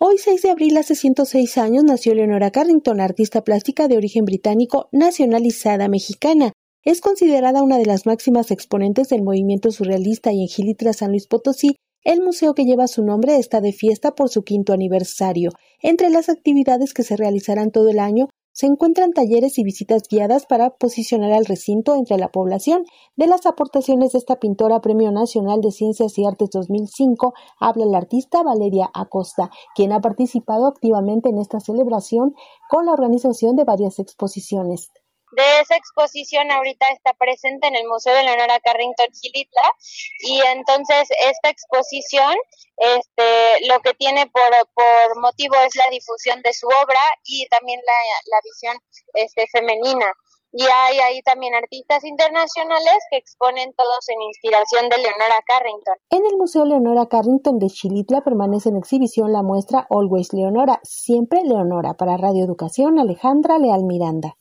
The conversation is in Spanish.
Hoy 6 de abril hace 106 años nació Leonora Carrington, artista plástica de origen británico nacionalizada mexicana. Es considerada una de las máximas exponentes del movimiento surrealista y en Gilitla San Luis Potosí el museo que lleva su nombre está de fiesta por su quinto aniversario. Entre las actividades que se realizarán todo el año se encuentran talleres y visitas guiadas para posicionar al recinto entre la población. De las aportaciones de esta pintora Premio Nacional de Ciencias y Artes 2005 habla la artista Valeria Acosta, quien ha participado activamente en esta celebración con la organización de varias exposiciones de esa exposición ahorita está presente en el Museo de Leonora Carrington Gilitla y entonces esta exposición este lo que tiene por, por motivo es la difusión de su obra y también la, la visión este femenina y hay ahí también artistas internacionales que exponen todos en inspiración de Leonora Carrington. En el Museo Leonora Carrington de Chilitla permanece en exhibición la muestra Always Leonora, siempre Leonora para Radio Educación Alejandra Leal Miranda.